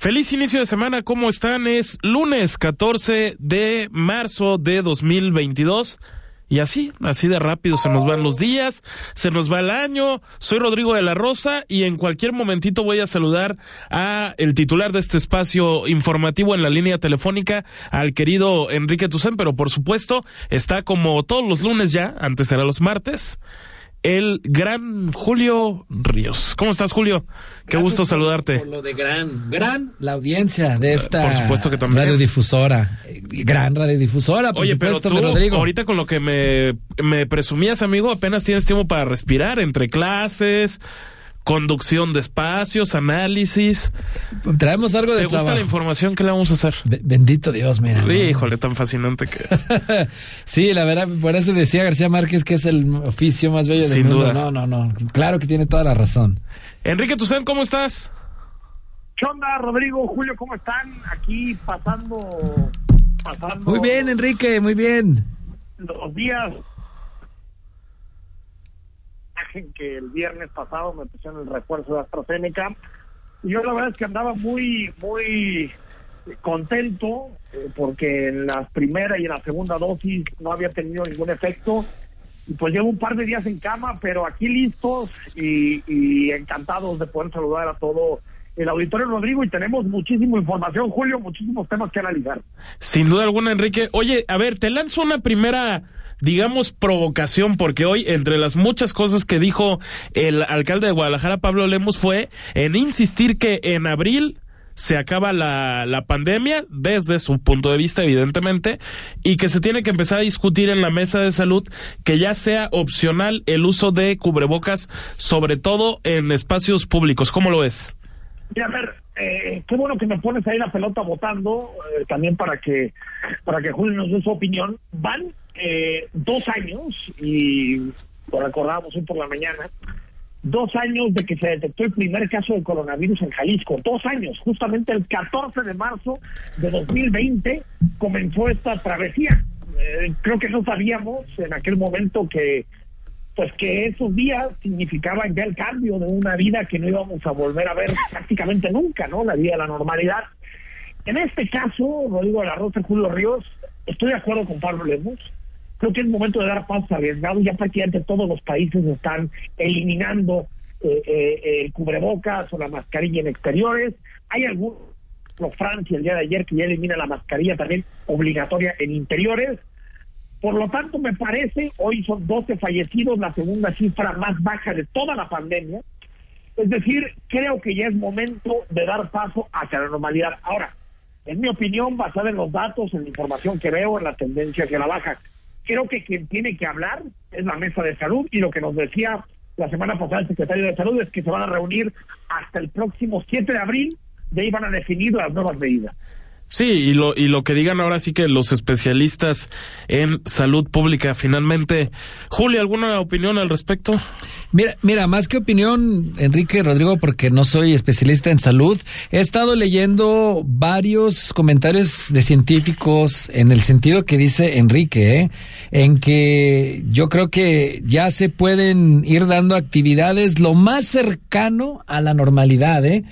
Feliz inicio de semana, ¿cómo están? Es lunes 14 de marzo de 2022. Y así, así de rápido se nos van los días, se nos va el año. Soy Rodrigo de la Rosa y en cualquier momentito voy a saludar a el titular de este espacio informativo en la línea telefónica, al querido Enrique Tucen, pero por supuesto está como todos los lunes ya, antes era los martes, el gran Julio Ríos. ¿Cómo estás, Julio? Qué gusto saludarte. Por lo de gran, gran la audiencia de esta por supuesto que también. radiodifusora. Gran radiodifusora, por Oye, supuesto, pero tú, Rodrigo. ahorita con lo que me, me presumías, amigo, apenas tienes tiempo para respirar entre clases, conducción de espacios, análisis. Traemos algo de ¿Te gusta la información? ¿Qué le vamos a hacer? Be- Bendito Dios, mira. ¿no? Híjole, tan fascinante que es. sí, la verdad, por eso decía García Márquez que es el oficio más bello del Sin mundo. duda. No, no, no. Claro que tiene toda la razón. Enrique Tucen, ¿cómo estás? ¿Qué onda, Rodrigo, Julio? ¿Cómo están? Aquí pasando, pasando Muy bien, Enrique, muy bien. los días que el viernes pasado me pusieron el refuerzo de AstraZeneca. Y yo la verdad es que andaba muy, muy contento eh, porque en la primera y en la segunda dosis no había tenido ningún efecto. Y pues llevo un par de días en cama, pero aquí listos y, y encantados de poder saludar a todo el auditorio Rodrigo y tenemos muchísima información, Julio, muchísimos temas que analizar. Sin duda alguna, Enrique. Oye, a ver, te lanzo una primera, digamos, provocación, porque hoy, entre las muchas cosas que dijo el alcalde de Guadalajara, Pablo Lemos, fue en insistir que en abril se acaba la, la pandemia, desde su punto de vista, evidentemente, y que se tiene que empezar a discutir en la mesa de salud que ya sea opcional el uso de cubrebocas, sobre todo en espacios públicos. ¿Cómo lo ves? Mira, a ver, eh, qué bueno que me pones ahí la pelota votando, eh, también para que para que Julio nos dé su opinión. Van eh, dos años, y lo recordábamos hoy por la mañana, dos años de que se detectó el primer caso de coronavirus en Jalisco. Dos años, justamente el 14 de marzo de 2020 comenzó esta travesía. Eh, creo que no sabíamos en aquel momento que pues que esos días significaban ya el cambio de una vida que no íbamos a volver a ver prácticamente nunca, ¿no? La vida de la normalidad. En este caso, Rodrigo de la Rosa, Julio Ríos, estoy de acuerdo con Pablo Lemos. Creo que es momento de dar pasos arriesgados. Ya prácticamente todos los países están eliminando eh, eh, el cubrebocas o la mascarilla en exteriores. Hay algunos, como Francia el día de ayer, que ya elimina la mascarilla también obligatoria en interiores. Por lo tanto, me parece, hoy son 12 fallecidos, la segunda cifra más baja de toda la pandemia. Es decir, creo que ya es momento de dar paso hacia la normalidad. Ahora, en mi opinión, basada en los datos, en la información que veo, en la tendencia hacia la baja, creo que quien tiene que hablar es la mesa de salud y lo que nos decía la semana pasada el secretario de salud es que se van a reunir hasta el próximo 7 de abril, de ahí van a definir las nuevas medidas. Sí, y lo, y lo que digan ahora sí que los especialistas en salud pública finalmente. Julio, ¿alguna opinión al respecto? Mira, mira, más que opinión, Enrique Rodrigo, porque no soy especialista en salud, he estado leyendo varios comentarios de científicos en el sentido que dice Enrique, ¿eh? en que yo creo que ya se pueden ir dando actividades lo más cercano a la normalidad, ¿eh?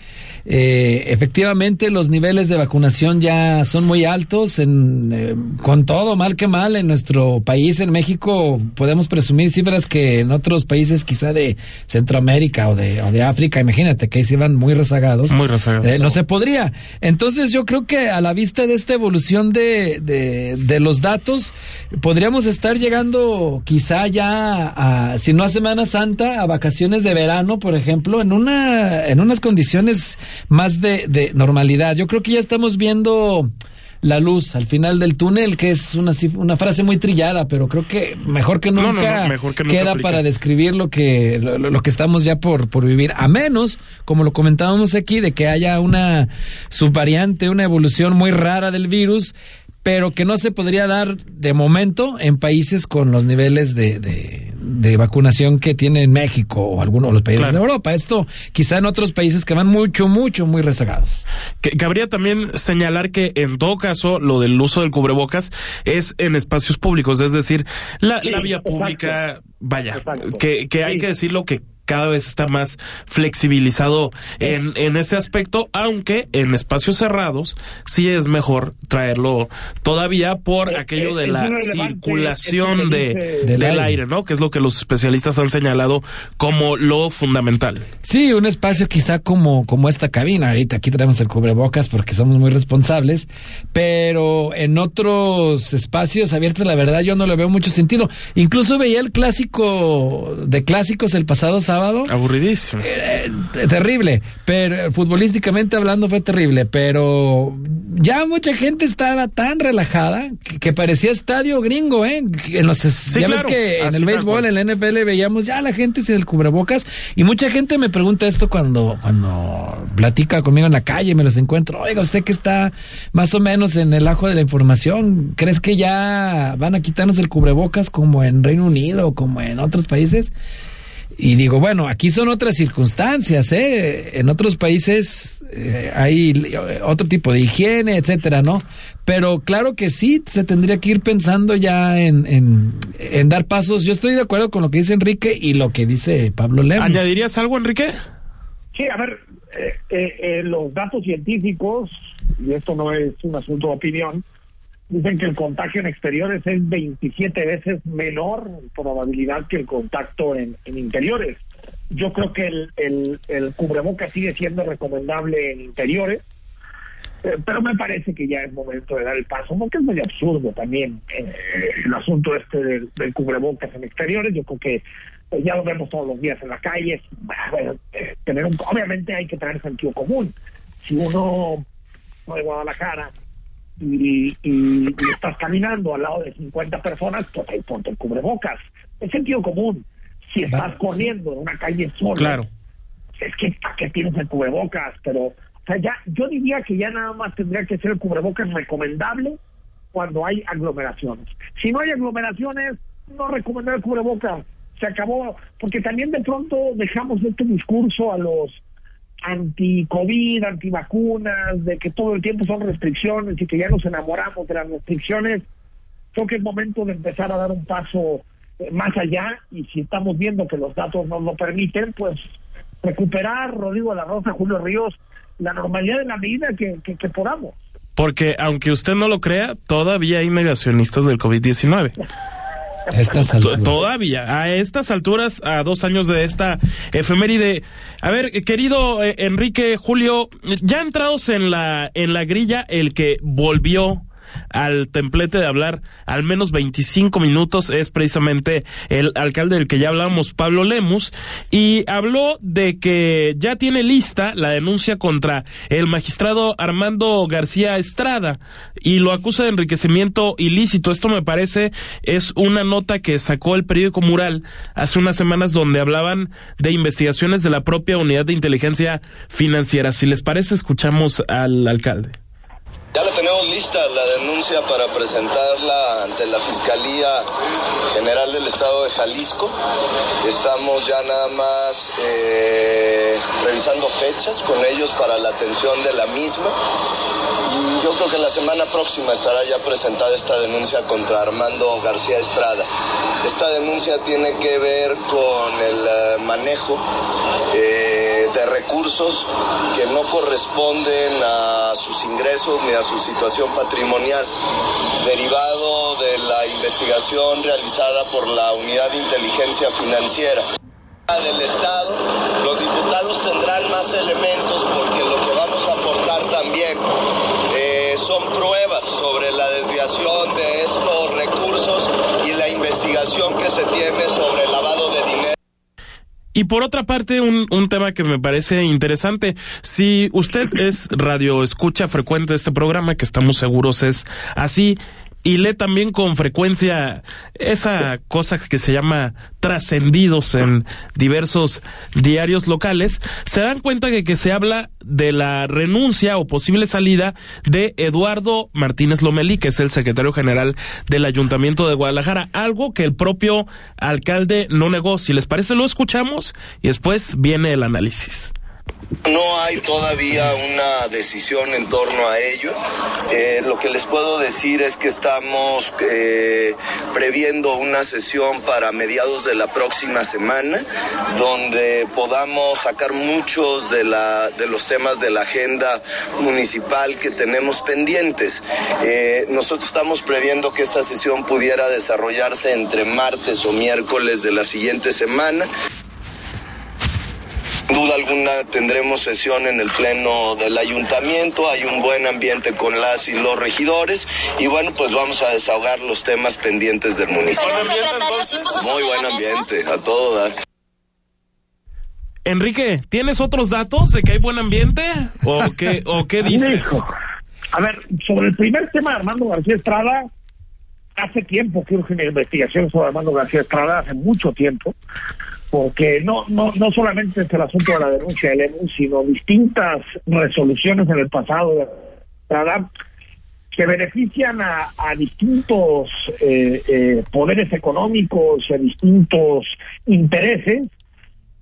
Eh, efectivamente, los niveles de vacunación ya son muy altos. En, eh, con todo, mal que mal, en nuestro país, en México, podemos presumir cifras que en otros países, de Centroamérica o de, o de África, imagínate que ahí se iban muy rezagados. Muy rezagados. Eh, no se podría. Entonces, yo creo que a la vista de esta evolución de, de, de los datos, podríamos estar llegando quizá ya a, si no a Semana Santa, a vacaciones de verano, por ejemplo, en una, en unas condiciones más de, de normalidad. Yo creo que ya estamos viendo la luz al final del túnel, que es una, una frase muy trillada, pero creo que mejor que nunca, queda para describir lo que, lo, que estamos ya por, por vivir. A menos, como lo comentábamos aquí, de que haya una subvariante, una evolución muy rara del virus pero que no se podría dar de momento en países con los niveles de, de, vacunación que tiene México o algunos de los países de Europa. Esto quizá en otros países que van mucho, mucho, muy rezagados. Que, cabría también señalar que en todo caso lo del uso del cubrebocas es en espacios públicos, es decir, la, vía pública, vaya, que, que hay que decirlo que cada vez está más flexibilizado en, en ese aspecto, aunque en espacios cerrados sí es mejor traerlo todavía por eh, aquello de la circulación de, del, aire. ¿no? Que es lo que los especialistas han señalado como lo fundamental. Sí, un espacio quizá como, como esta cabina. Ahorita aquí traemos el cubrebocas porque somos muy responsables, pero en otros espacios abiertos, la verdad, yo no le veo mucho sentido. Incluso veía el clásico de clásicos el pasado sábado Aburridísimo. Eh, terrible, pero futbolísticamente hablando fue terrible, pero ya mucha gente estaba tan relajada que, parecía estadio gringo, ¿eh? En los, ya ves que en el béisbol, en la NFL veíamos ya la gente sin el cubrebocas y mucha gente me pregunta esto cuando, cuando platica conmigo en la calle, me los encuentro, oiga, usted que está más o menos en el ajo de la información, ¿crees que ya van a quitarnos el cubrebocas como en Reino Unido o como en otros países? Y digo, bueno, aquí son otras circunstancias, ¿eh? En otros países eh, hay otro tipo de higiene, etcétera, ¿no? Pero claro que sí, se tendría que ir pensando ya en, en, dar pasos. Yo estoy de acuerdo con lo que dice Enrique y lo que dice Pablo Lemos. ¿Añadirías algo, Enrique? Sí, a ver, eh, eh, los datos científicos, y esto no es un asunto de opinión, Dicen que el contagio en exteriores es 27 veces menor probabilidad que el contacto en, interiores. Yo creo que el, el, el cubreboca sigue siendo recomendable en interiores, eh, pero me parece que ya es momento de dar el paso, porque es muy absurdo también eh, el asunto este del, cubrebocas en exteriores. Yo creo que pues, ya lo vemos todos los días en la calle. Bueno, eh, tener un, obviamente hay que tener sentido común. Si uno no de Guadalajara y, y, estás caminando al lado de 50 personas, pues ahí ponte el cubrebocas. Es sentido común. Si estás corriendo en una calle sola, claro. es que ¿para qué tienes el cubrebocas? Pero, o sea, ya, yo diría que ya nada más tendría que ser el cubrebocas recomendable cuando hay aglomeraciones. Si no hay aglomeraciones, no recomendar el cubrebocas. Se acabó, porque también de pronto dejamos este discurso a los anti-COVID, anti-vacunas, de que todo el tiempo son restricciones y que ya nos enamoramos de las restricciones, creo que es momento de empezar a dar un paso eh, más allá y si estamos viendo que los datos nos lo permiten, pues recuperar, Rodrigo de la Rosa, Julio Ríos, la normalidad de la vida que, que, que podamos. Porque aunque usted no lo crea, todavía hay negacionistas del COVID-19. Todavía, a estas alturas, a dos años de esta efeméride. A ver, querido eh, Enrique, Julio, ya entrados en la, en la grilla, el que volvió al templete de hablar al menos 25 minutos es precisamente el alcalde del que ya hablamos, Pablo Lemus, y habló de que ya tiene lista la denuncia contra el magistrado Armando García Estrada y lo acusa de enriquecimiento ilícito. Esto me parece es una nota que sacó el periódico Mural hace unas semanas donde hablaban de investigaciones de la propia unidad de inteligencia financiera. Si les parece, escuchamos al alcalde. Ya la tenemos lista la denuncia para presentarla ante la Fiscalía General del Estado de Jalisco. Estamos ya nada más eh, revisando fechas con ellos para la atención de la misma. Y yo creo que la semana próxima estará ya presentada esta denuncia contra Armando García Estrada. Esta denuncia tiene que ver con el eh, manejo. Eh, de recursos que no corresponden a sus ingresos ni a su situación patrimonial, derivado de la investigación realizada por la Unidad de Inteligencia Financiera del Estado. Los diputados tendrán más elementos porque lo que vamos a aportar también eh, son pruebas sobre la desviación de estos recursos y la investigación que se tiene sobre el lavado de. Y por otra parte, un, un tema que me parece interesante, si usted es radio escucha frecuente de este programa, que estamos seguros es así, y lee también con frecuencia esa cosa que se llama trascendidos en diversos diarios locales, se dan cuenta de que se habla de la renuncia o posible salida de Eduardo Martínez Lomelí, que es el secretario general del Ayuntamiento de Guadalajara, algo que el propio alcalde no negó. Si les parece, lo escuchamos y después viene el análisis. No hay todavía una decisión en torno a ello. Eh, lo que les puedo decir es que estamos eh, previendo una sesión para mediados de la próxima semana, donde podamos sacar muchos de, los temas de la agenda municipal que tenemos pendientes. Eh, nosotros estamos previendo que esta sesión pudiera desarrollarse entre martes o miércoles de la siguiente semana duda alguna tendremos sesión en el pleno del ayuntamiento, hay un buen ambiente con las y los regidores y bueno, pues vamos a desahogar los temas pendientes del municipio. Muy buen ambiente, a todo dar. Enrique, ¿tienes otros datos de que hay buen ambiente? ¿O qué, o qué dices? A ver, sobre el primer tema de Armando García Estrada, hace tiempo que urge una investigación sobre Armando García Estrada, hace mucho tiempo porque no, no, no solamente es el asunto de la denuncia del EMU, sino distintas resoluciones en el pasado de que benefician a, a distintos eh, eh, poderes económicos a distintos intereses,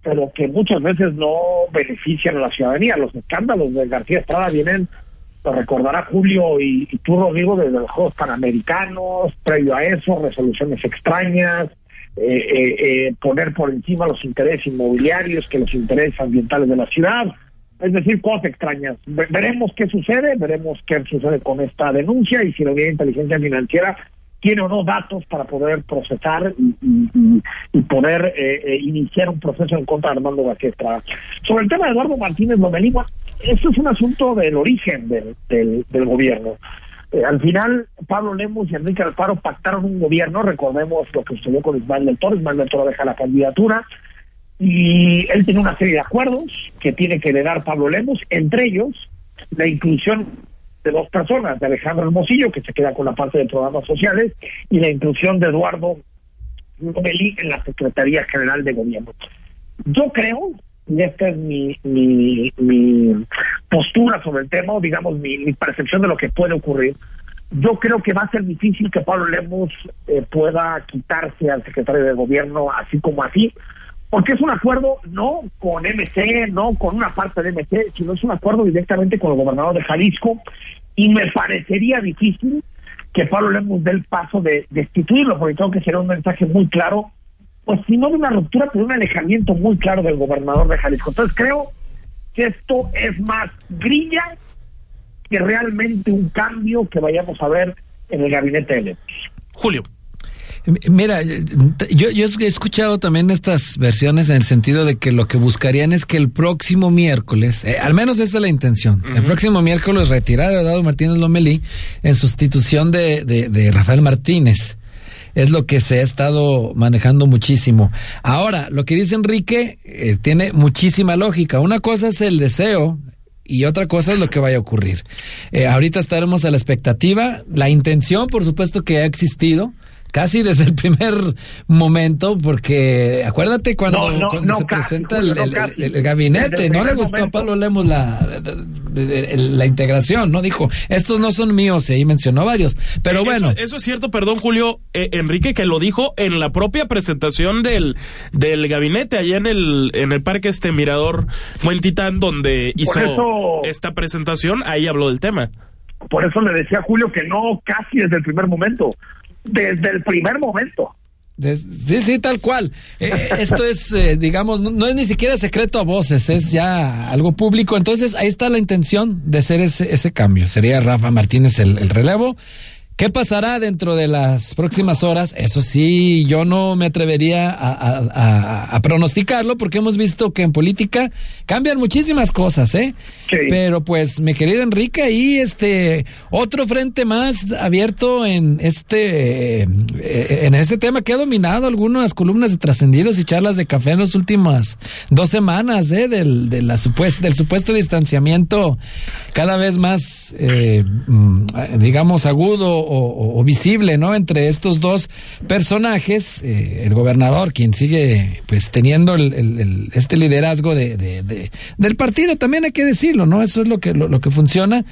pero que muchas veces no benefician a la ciudadanía. Los escándalos de García Estrada vienen, lo recordará Julio y, y tú, Rodrigo, desde los Juegos Panamericanos, previo a eso, resoluciones extrañas, eh, eh, eh, poner por encima los intereses inmobiliarios que los intereses ambientales de la ciudad. Es decir, cosas extrañas. veremos qué sucede, veremos qué sucede con esta denuncia y si la unidad de inteligencia financiera tiene o no datos para poder procesar y, poder eh, iniciar un proceso en contra de Armando García Sobre el tema de Eduardo Martínez Lomelí, eso es un asunto del origen del, del gobierno. Eh, al final, Pablo Lemos y Enrique Alfaro pactaron un gobierno, recordemos lo que sucedió con Ismael del Toro, Ismael del Toro deja la candidatura, y él tiene una serie de acuerdos que tiene que heredar Pablo Lemos, entre ellos la inclusión de dos personas, de Alejandro Hermosillo, que se queda con la parte de programas sociales, y la inclusión de Eduardo Lomelí en la Secretaría General de Gobierno. Yo creo y esta es mi, mi, mi postura sobre el tema, digamos mi, percepción de lo que puede ocurrir. Yo creo que va a ser difícil que Pablo Lemos eh, pueda quitarse al secretario de gobierno así como así, porque es un acuerdo no con MC, no con una parte de MC, sino es un acuerdo directamente con el gobernador de Jalisco, y me parecería difícil que Pablo Lemos dé el paso de destituirlo, porque tengo que ser un mensaje muy claro pues si no de una ruptura, pero un alejamiento muy claro del gobernador de Jalisco. Entonces creo que esto es más grilla que realmente un cambio que vayamos a ver en el gabinete de Julio. Mira, yo, yo he escuchado también estas versiones en el sentido de que lo que buscarían es que el próximo miércoles, eh, al menos esa es la intención, el próximo miércoles retirar a Dado Martínez Lomelí en sustitución de, de, de Rafael Martínez es lo que se ha estado manejando muchísimo. Ahora, lo que dice Enrique eh, tiene muchísima lógica. Una cosa es el deseo, y otra cosa es lo que vaya a ocurrir. Eh, ahorita estaremos a la expectativa. La intención, por supuesto, que ha existido casi desde el primer momento, porque acuérdate cuando, se presenta el, gabinete, no le gustó a Pablo Lemos la, la, integración, ¿no? Dijo, estos no son míos, y ahí mencionó varios. Pero bueno. Eso es cierto, perdón, Julio, eh, Enrique, que lo dijo en la propia presentación del, del gabinete, allá en el, en el parque este Mirador Titán, donde hizo esta presentación, ahí habló del tema. Por eso le decía a Julio que no casi desde el primer momento desde el primer momento. sí, sí, tal cual. Eh, eh, esto es, eh, digamos, no, es ni siquiera secreto a voces, es ya algo público. Entonces, ahí está la intención de hacer ese, ese cambio. Sería Rafa Martínez el, relevo. ¿Qué pasará dentro de las próximas horas? Eso sí, yo no me atrevería a, pronosticarlo porque hemos visto que en política cambian muchísimas cosas, ¿eh? Pero pues, mi querido Enrique, ahí este otro frente más abierto en este eh, en este tema que ha dominado algunas columnas de trascendidos y charlas de café en las últimas dos semanas, ¿eh? Del, de la del supuesto distanciamiento cada vez más, eh, mm, digamos, agudo o, visible, ¿no? Entre estos dos personajes, eh, el gobernador, quien sigue, pues, teniendo el, este liderazgo de, del partido, también hay que decirlo, ¿no? Eso es lo que, lo, que funciona,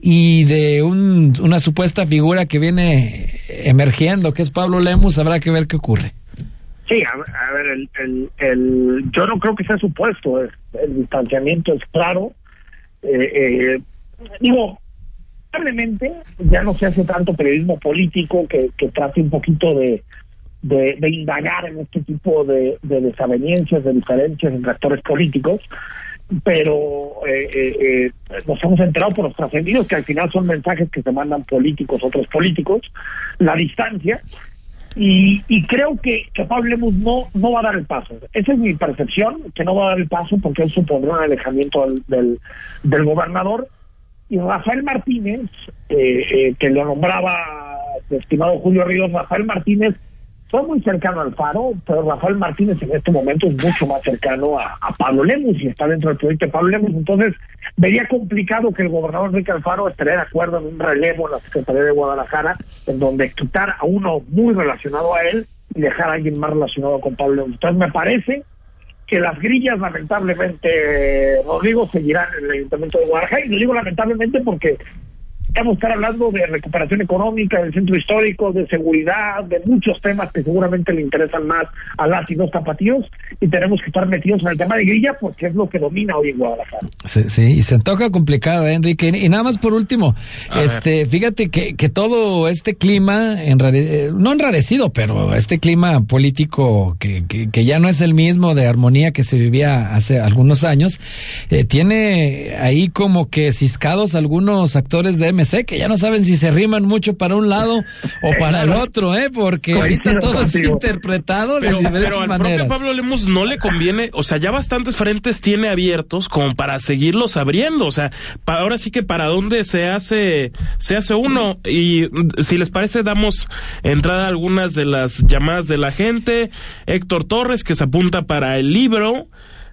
y de un, una supuesta figura que viene emergiendo, que es Pablo Lemus, habrá que ver qué ocurre. Sí, a, ver, el, el, el, yo no creo que sea supuesto, el, el distanciamiento es claro. Eh, eh, digo, probablemente ya no se hace tanto periodismo político que, que trate un poquito de, de, indagar en este tipo de, de desavenencias, de diferencias entre actores políticos, pero eh, eh, eh, nos hemos enterado por los trascendidos que al final son mensajes que se mandan políticos, otros políticos, la distancia, y, creo que, que Pablo Lemus no, no va a dar el paso. Esa es mi percepción, que no va a dar el paso porque él supondrá un alejamiento del, del gobernador y Rafael Martínez, eh, eh, que lo nombraba estimado Julio Ríos, Rafael Martínez fue muy cercano al Faro, pero Rafael Martínez en este momento es mucho más cercano a, Pablo Lemus y está dentro del proyecto de Pablo Lemus. Entonces, vería complicado que el gobernador Enrique Alfaro estaría de acuerdo en un relevo en la Secretaría de Guadalajara, en donde quitar a uno muy relacionado a él y dejar a alguien más relacionado con Pablo Lemus. Entonces, me parece que las grillas, lamentablemente, Rodrigo, seguirán en el Ayuntamiento de Guadalajara. Y lo digo lamentablemente porque Vamos a estar hablando de recuperación económica del centro histórico, de seguridad, de muchos temas que seguramente le interesan más a las y los tapatíos y tenemos que estar metidos en el tema de grilla porque es lo que domina hoy en Guadalajara. Sí, sí y se toca complicada, ¿eh, Enrique. Y nada más por último, este, fíjate que, que todo este clima, enrare, no enrarecido, pero este clima político que, que, ya no es el mismo de armonía que se vivía hace algunos años, eh, tiene ahí como que ciscados algunos actores de MC que ya no saben si se riman mucho para un lado o para el otro, ¿eh? Porque ahorita todo es interpretado de diferentes pero al propio Pablo Lemos no le conviene, o sea, ya bastantes frentes tiene abiertos como para seguirlos abriendo, o sea, ahora sí que para dónde se hace se hace uno y si les parece damos entrada a algunas de las llamadas de la gente, Héctor Torres que se apunta para el libro.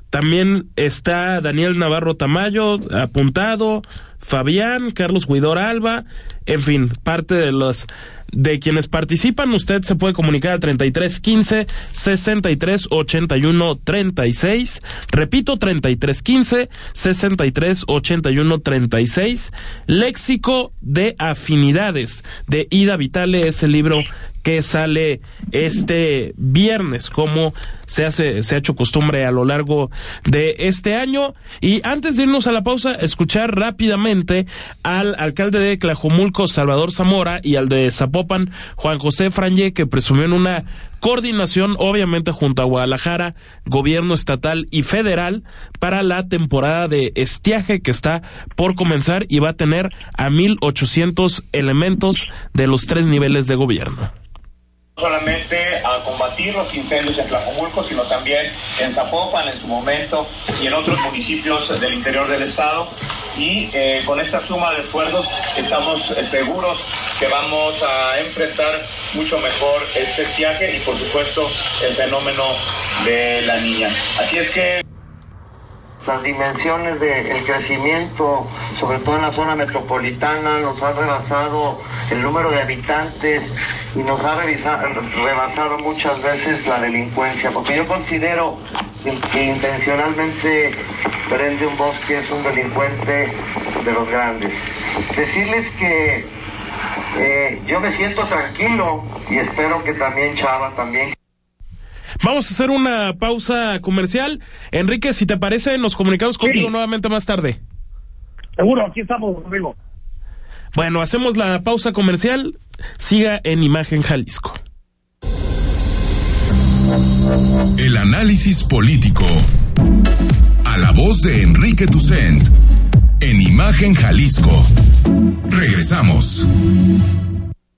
También está Daniel Navarro Tamayo apuntado, Fabián, Carlos Guidor Alba, en fin, parte de los de quienes participan, usted se puede comunicar al 33 15 63 81 36. Repito, 33 15 63 81 36. Léxico de afinidades de Ida Vitale es el libro que sale este viernes, como se hace, se ha hecho costumbre a lo largo de este año. Y antes de irnos a la pausa, escuchar rápidamente al alcalde de Tlajomulco, Salvador Zamora, y al de Zapopan, Juan José Franje, que presumió en una coordinación, obviamente, junto a Guadalajara, gobierno estatal y federal, para la temporada de estiaje que está por comenzar y va a tener a 1.800 elementos de los tres niveles de gobierno solamente a combatir los incendios en Tlajomulco, sino también en Zapopan en su momento y en otros municipios del interior del estado. Y eh, con esta suma de esfuerzos estamos eh, seguros que vamos a enfrentar mucho mejor este viaje y por supuesto el fenómeno de la niña. Así es que las dimensiones del crecimiento, sobre todo en la zona metropolitana, nos ha rebasado el número de habitantes y nos ha rebasado muchas veces la delincuencia, porque yo considero que intencionalmente prende un bosque es un delincuente de los grandes. Decirles que eh, yo me siento tranquilo y espero que también Chava también. Vamos a hacer una pausa comercial. Enrique, si te parece, nos comunicamos contigo nuevamente más tarde. Seguro, aquí estamos, amigo. Bueno, hacemos la pausa comercial. Siga en Imagen Jalisco. El análisis político. A la voz de Enrique Tucent. En Imagen Jalisco. Regresamos.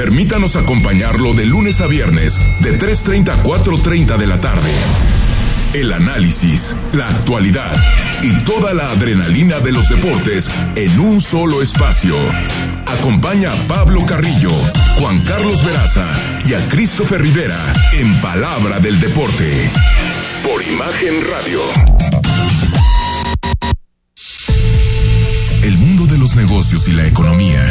Permítanos acompañarlo de lunes a viernes, de 3.30 a 4.30 de la tarde. El análisis, la actualidad y toda la adrenalina de los deportes en un solo espacio. Acompaña a Pablo Carrillo, Juan Carlos Veraza y a Christopher Rivera en Palabra del Deporte. Por Imagen Radio. El mundo de los negocios y la economía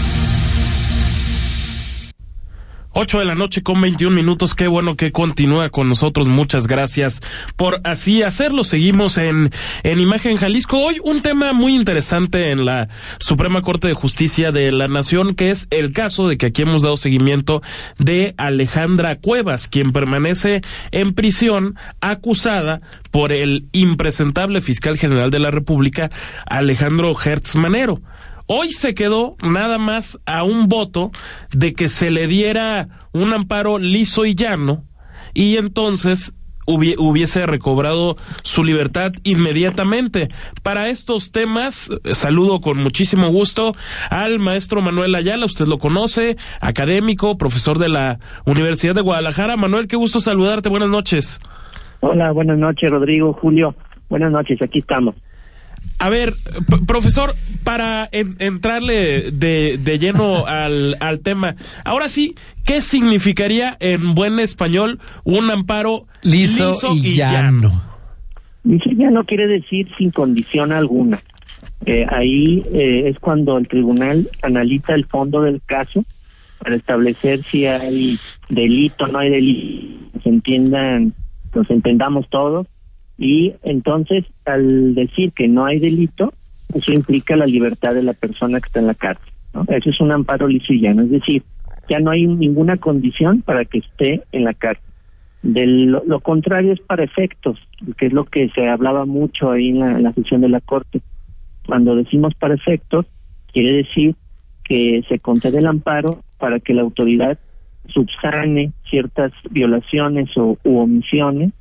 8 de la noche con 21 minutos. Qué bueno que continúa con nosotros. Muchas gracias por así hacerlo. Seguimos en, en Imagen Jalisco. Hoy un tema muy interesante en la Suprema Corte de Justicia de la Nación, que es el caso de que aquí hemos dado seguimiento de Alejandra Cuevas, quien permanece en prisión acusada por el impresentable fiscal general de la República, Alejandro Hertz Manero. Hoy se quedó nada más a un voto de que se le diera un amparo liso y llano y entonces hubiese recobrado su libertad inmediatamente. Para estos temas, saludo con muchísimo gusto al maestro Manuel Ayala, usted lo conoce, académico, profesor de la Universidad de Guadalajara. Manuel, qué gusto saludarte, buenas noches. Hola, buenas noches, Rodrigo, Julio. Buenas noches, aquí estamos. A ver, profesor, para entrarle de, de lleno al, al, tema, ahora sí, ¿qué significaría en buen español un amparo liso, y, llano? Liso y llano quiere decir sin condición alguna. Eh, ahí eh, es cuando el tribunal analiza el fondo del caso para establecer si hay delito o no hay delito, se entiendan, nos entendamos todos y entonces, al decir que no hay delito, eso implica la libertad de la persona que está en la cárcel. Eso es un amparo lisillano, es decir, ya no hay ninguna condición para que esté en la cárcel. De lo, contrario es para efectos, que es lo que se hablaba mucho ahí en la, en la sesión de la Corte. Cuando decimos para efectos, quiere decir que se concede el amparo para que la autoridad subsane ciertas violaciones o u omisiones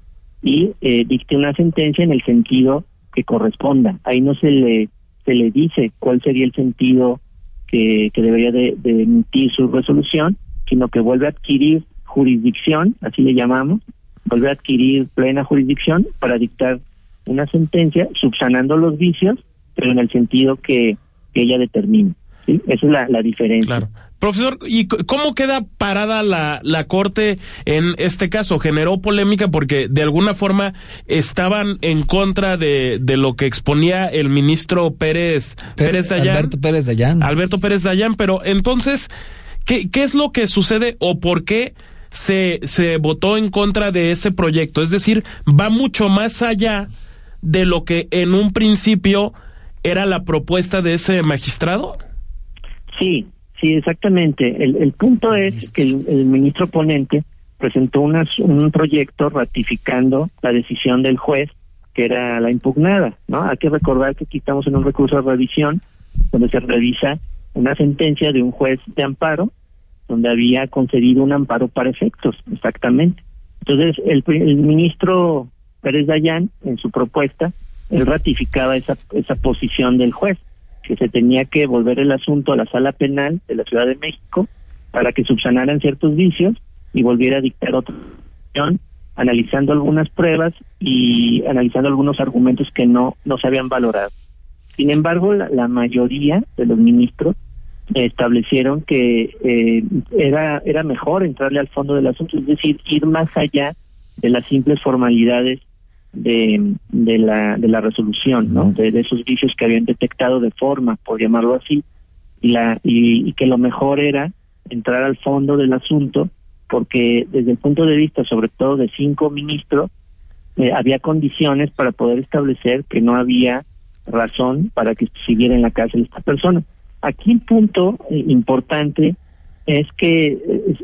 y eh, dicte una sentencia en el sentido que corresponda. Ahí no se le se le dice cuál sería el sentido que, que debería de, emitir su resolución, sino que vuelve a adquirir jurisdicción, así le llamamos, vuelve a adquirir plena jurisdicción para dictar una sentencia subsanando los vicios, pero en el sentido que, que ella determina. ¿sí? Esa es la, la diferencia. Claro. Profesor, ¿y cómo queda parada la, la Corte en este caso? Generó polémica porque de alguna forma estaban en contra de, de lo que exponía el ministro Pérez, Pérez Dayán. Alberto Pérez Dayán. Alberto Pérez Dayán, pero entonces, ¿qué, ¿qué es lo que sucede o por qué se, se votó en contra de ese proyecto? Es decir, va mucho más allá de lo que en un principio era la propuesta de ese magistrado. Sí, Sí, exactamente. El, el punto es que el, ministro ponente presentó un proyecto ratificando la decisión del juez que era la impugnada, ¿no? Hay que recordar que aquí estamos en un recurso de revisión donde se revisa una sentencia de un juez de amparo donde había concedido un amparo para efectos, exactamente. Entonces, el, el ministro Pérez Dayán, en su propuesta, él ratificaba esa, esa posición del juez que se tenía que volver el asunto a la sala penal de la Ciudad de México para que subsanaran ciertos vicios y volviera a dictar otra opción, analizando algunas pruebas y analizando algunos argumentos que no, no se habían valorado. Sin embargo, la, mayoría de los ministros establecieron que eh, era, era mejor entrarle al fondo del asunto, es decir, ir más allá de las simples formalidades de, de, la, de la resolución, ¿no? De, esos vicios que habían detectado de forma, por llamarlo así, y, la, y, que lo mejor era entrar al fondo del asunto, porque desde el punto de vista, sobre todo de cinco ministros, eh, había condiciones para poder establecer que no había razón para que siguiera en la cárcel esta persona. Aquí el punto eh, importante es que, eh,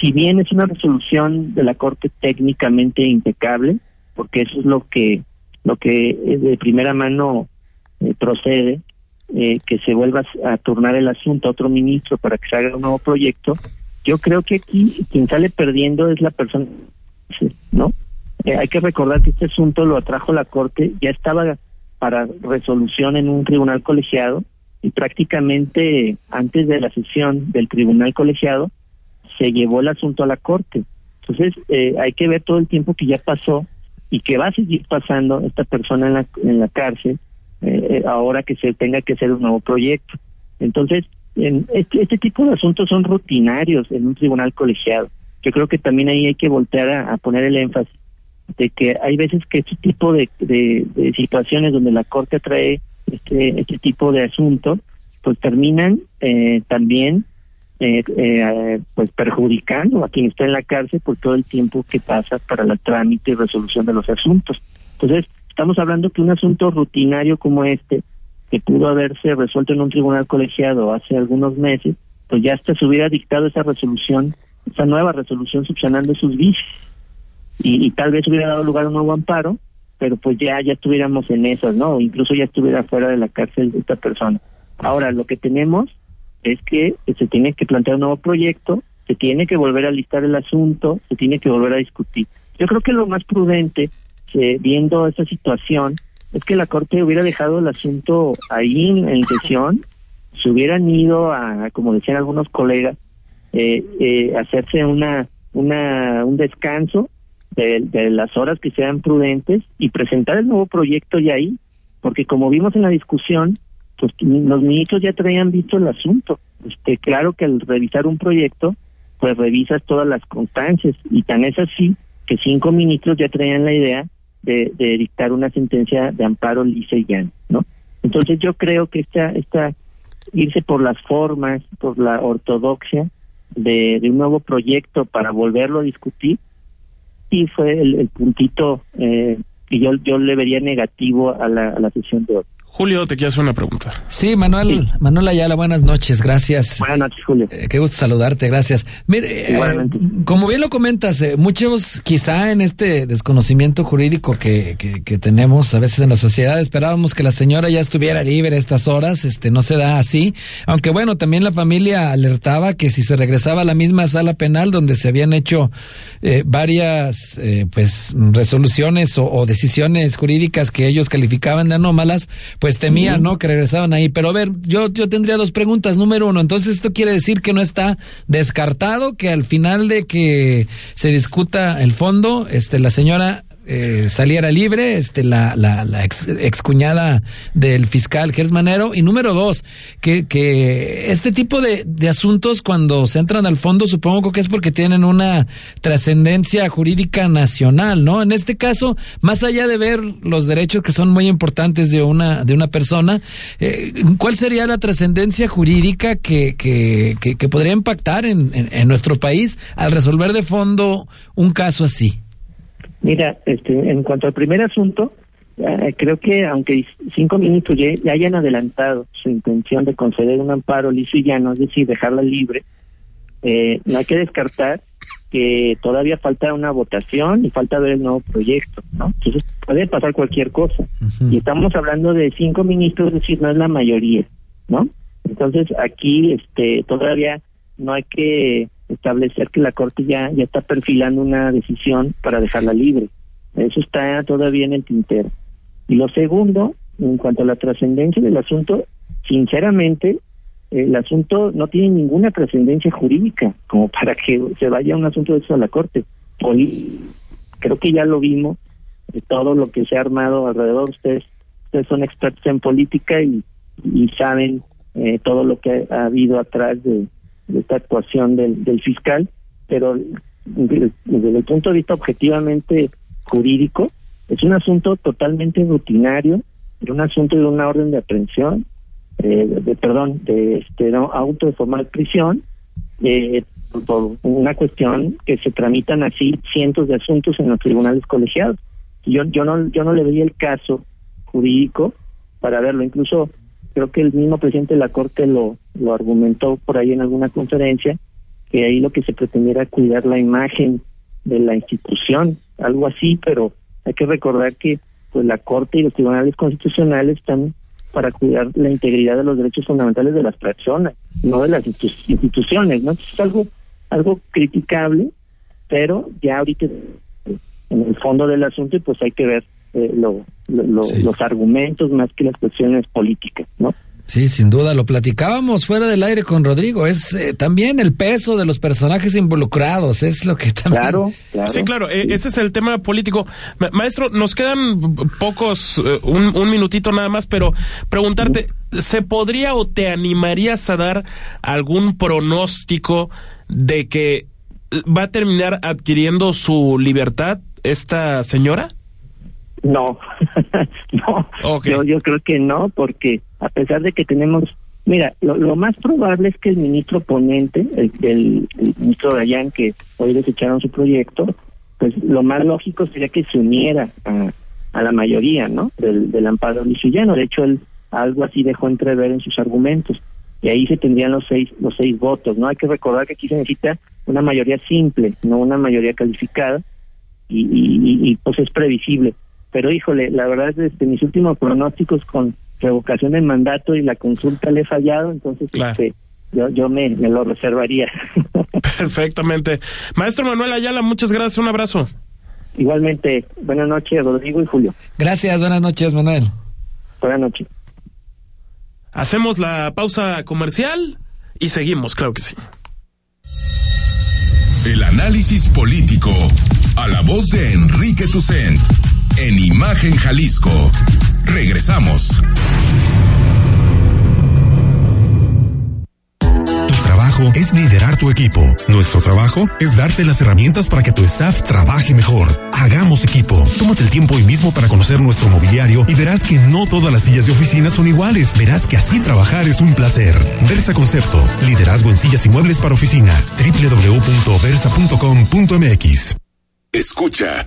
si bien es una resolución de la Corte técnicamente impecable, porque eso es lo que lo que eh, de primera mano eh, procede eh, que se vuelva a turnar el asunto a otro ministro para que se haga un nuevo proyecto. Yo creo que aquí quien sale perdiendo es la persona no hay que recordar que este asunto lo atrajo la corte ya estaba para resolución en un tribunal colegiado y prácticamente antes de la sesión del tribunal colegiado se llevó el asunto a la corte. Entonces hay que ver todo el tiempo que ya pasó y que va a seguir pasando esta persona en la, en la cárcel eh, eh, ahora que se tenga que hacer un nuevo proyecto. Entonces, en este, este, tipo de asuntos son rutinarios en un tribunal colegiado. Yo creo que también ahí hay que voltear a, poner el énfasis de que hay veces que este tipo de, de, situaciones donde la Corte trae este, este tipo de asuntos, pues terminan eh, también eh, eh, pues perjudicando a quien está en la cárcel por todo el tiempo que pasa para la trámite y resolución de los asuntos. Entonces, estamos hablando que un asunto rutinario como este, que pudo haberse resuelto en un tribunal colegiado hace algunos meses, pues ya hasta se hubiera dictado esa resolución, esa nueva resolución subsanando sus vicios. Y, y tal vez hubiera dado lugar a un nuevo amparo, pero pues ya, ya estuviéramos en esas, ¿no? Incluso ya estuviera fuera de la cárcel esta persona. Ahora, lo que tenemos es que se tiene que plantear un nuevo proyecto, se tiene que volver a listar el asunto, se tiene que volver a discutir. Yo creo que lo más prudente, eh, viendo esta situación, es que la Corte hubiera dejado el asunto ahí en, sesión, se hubieran ido a, como decían algunos colegas, eh, eh, hacerse una, una, un descanso de, de, las horas que sean prudentes y presentar el nuevo proyecto ya ahí, porque como vimos en la discusión, pues los ministros ya traían visto el asunto. Este, claro que al revisar un proyecto, pues revisas todas las constancias y tan es así que cinco ministros ya traían la idea de, dictar una sentencia de amparo lisa y llana, ¿no? Entonces yo creo que esta, esta irse por las formas, por la ortodoxia de, un nuevo proyecto para volverlo a discutir, sí fue el, puntito eh, que yo, yo le vería negativo a la, a la sesión de hoy. Julio, te quiero hacer una pregunta. Sí, Manuel, Manuel Ayala, buenas noches, gracias. Buenas noches, Julio. Eh, qué gusto saludarte, gracias. Mire, eh, como bien lo comentas, eh, muchos quizá en este desconocimiento jurídico que, que, tenemos a veces en la sociedad esperábamos que la señora ya estuviera libre a estas horas, este no se da así, aunque bueno, también la familia alertaba que si se regresaba a la misma sala penal donde se habían hecho varias pues resoluciones o, o decisiones jurídicas que ellos calificaban de anómalas, pues temía, ¿no? Que regresaban ahí. Pero a ver, yo, yo tendría dos preguntas. Número uno, entonces esto quiere decir que no está descartado que al final de que se discuta el fondo, este, la señora eh, saliera libre, este, la, la, la ex, excuñada del fiscal Gers Manero. Y número dos, que, que este tipo de, de asuntos cuando se entran al fondo supongo que es porque tienen una trascendencia jurídica nacional, ¿no? En este caso, más allá de ver los derechos que son muy importantes de una, de una persona, eh, ¿cuál sería la trascendencia jurídica que, que, que, que, podría impactar en, en, en nuestro país al resolver de fondo un caso así? Mira, este, en cuanto al primer asunto, eh, creo que aunque cinco minutos ya, ya, hayan adelantado su intención de conceder un amparo liso y llano, es decir, dejarla libre, eh, no hay que descartar que todavía falta una votación y falta ver el nuevo proyecto, ¿no? Entonces puede pasar cualquier cosa. Uh -huh. Y estamos hablando de cinco ministros, es decir, no es la mayoría, ¿no? Entonces aquí este todavía no hay que establecer que la Corte ya, ya está perfilando una decisión para dejarla libre. Eso está todavía en el tintero. Y lo segundo, en cuanto a la trascendencia del asunto, sinceramente, el asunto no tiene ninguna trascendencia jurídica como para que se vaya un asunto de eso a la Corte. Creo que ya lo vimos, de todo lo que se ha armado alrededor. Ustedes, ustedes son expertos en política y, y saben eh, todo lo que ha habido atrás de, de esta actuación del, del fiscal, pero desde, el punto de vista objetivamente jurídico, es un asunto totalmente rutinario, es un asunto de una orden de aprehensión, eh, de, de, perdón, de este no, auto de formal prisión, eh, por una cuestión que se tramitan así cientos de asuntos en los tribunales colegiados. Yo, yo no, yo no le veía el caso jurídico para verlo, incluso creo que el mismo presidente de la Corte lo, lo argumentó por ahí en alguna conferencia, que ahí lo que se pretendía era cuidar la imagen de la institución, algo así, pero hay que recordar que pues la Corte y los tribunales constitucionales están para cuidar la integridad de los derechos fundamentales de las personas, no de las institu instituciones, ¿no? Es algo algo criticable, pero ya ahorita en el fondo del asunto pues hay que ver eh, lo, lo, sí. los argumentos más que las cuestiones políticas, ¿no? Sí, sin duda, lo platicábamos fuera del aire con Rodrigo, es eh, también el peso de los personajes involucrados, es lo que también... Claro, claro. Sí, claro, eh, ese es el tema político. Ma maestro, nos quedan pocos, eh, un, un, minutito nada más, pero preguntarte, ¿se podría o te animarías a dar algún pronóstico de que va a terminar adquiriendo su libertad esta señora? No, no, okay. yo, yo creo que no, porque a pesar de que tenemos, mira, lo, lo más probable es que el ministro ponente, el, el, el ministro Dayan, que hoy desecharon su proyecto, pues lo más lógico sería que se uniera a, la mayoría, ¿no? Del, del amparo lisillano. De hecho, él algo así dejó entrever en sus argumentos. Y ahí se tendrían los seis, los seis votos, ¿no? Hay que recordar que aquí se necesita una mayoría simple, no una mayoría calificada, y, y, y pues es previsible pero híjole, la verdad es que mis últimos pronósticos con revocación del mandato y la consulta le he fallado, entonces claro. este, yo, yo me, me, lo reservaría. Perfectamente. Maestro Manuel Ayala, muchas gracias, un abrazo. Igualmente, buenas noches, Rodrigo y Julio. Gracias, buenas noches, Manuel. Buenas noches. Hacemos la pausa comercial y seguimos, claro que sí. El análisis político a la voz de Enrique Tucent en Imagen Jalisco. Regresamos. Tu trabajo es liderar tu equipo. Nuestro trabajo es darte las herramientas para que tu staff trabaje mejor. Hagamos equipo. Tómate el tiempo hoy mismo para conocer nuestro mobiliario y verás que no todas las sillas de oficina son iguales. Verás que así trabajar es un placer. Versa Concepto. Liderazgo en sillas y muebles para oficina. www.versa.com.mx. Escucha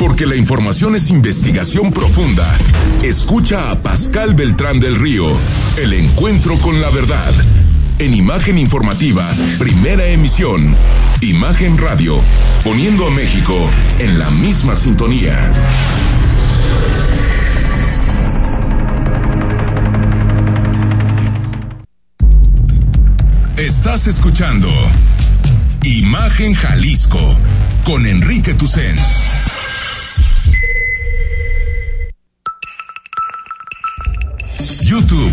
Porque la información es investigación profunda. Escucha a Pascal Beltrán del Río, el encuentro con la verdad. En Imagen Informativa, primera emisión. Imagen Radio, poniendo a México en la misma sintonía. Estás escuchando Imagen Jalisco con Enrique Tucen. YouTube,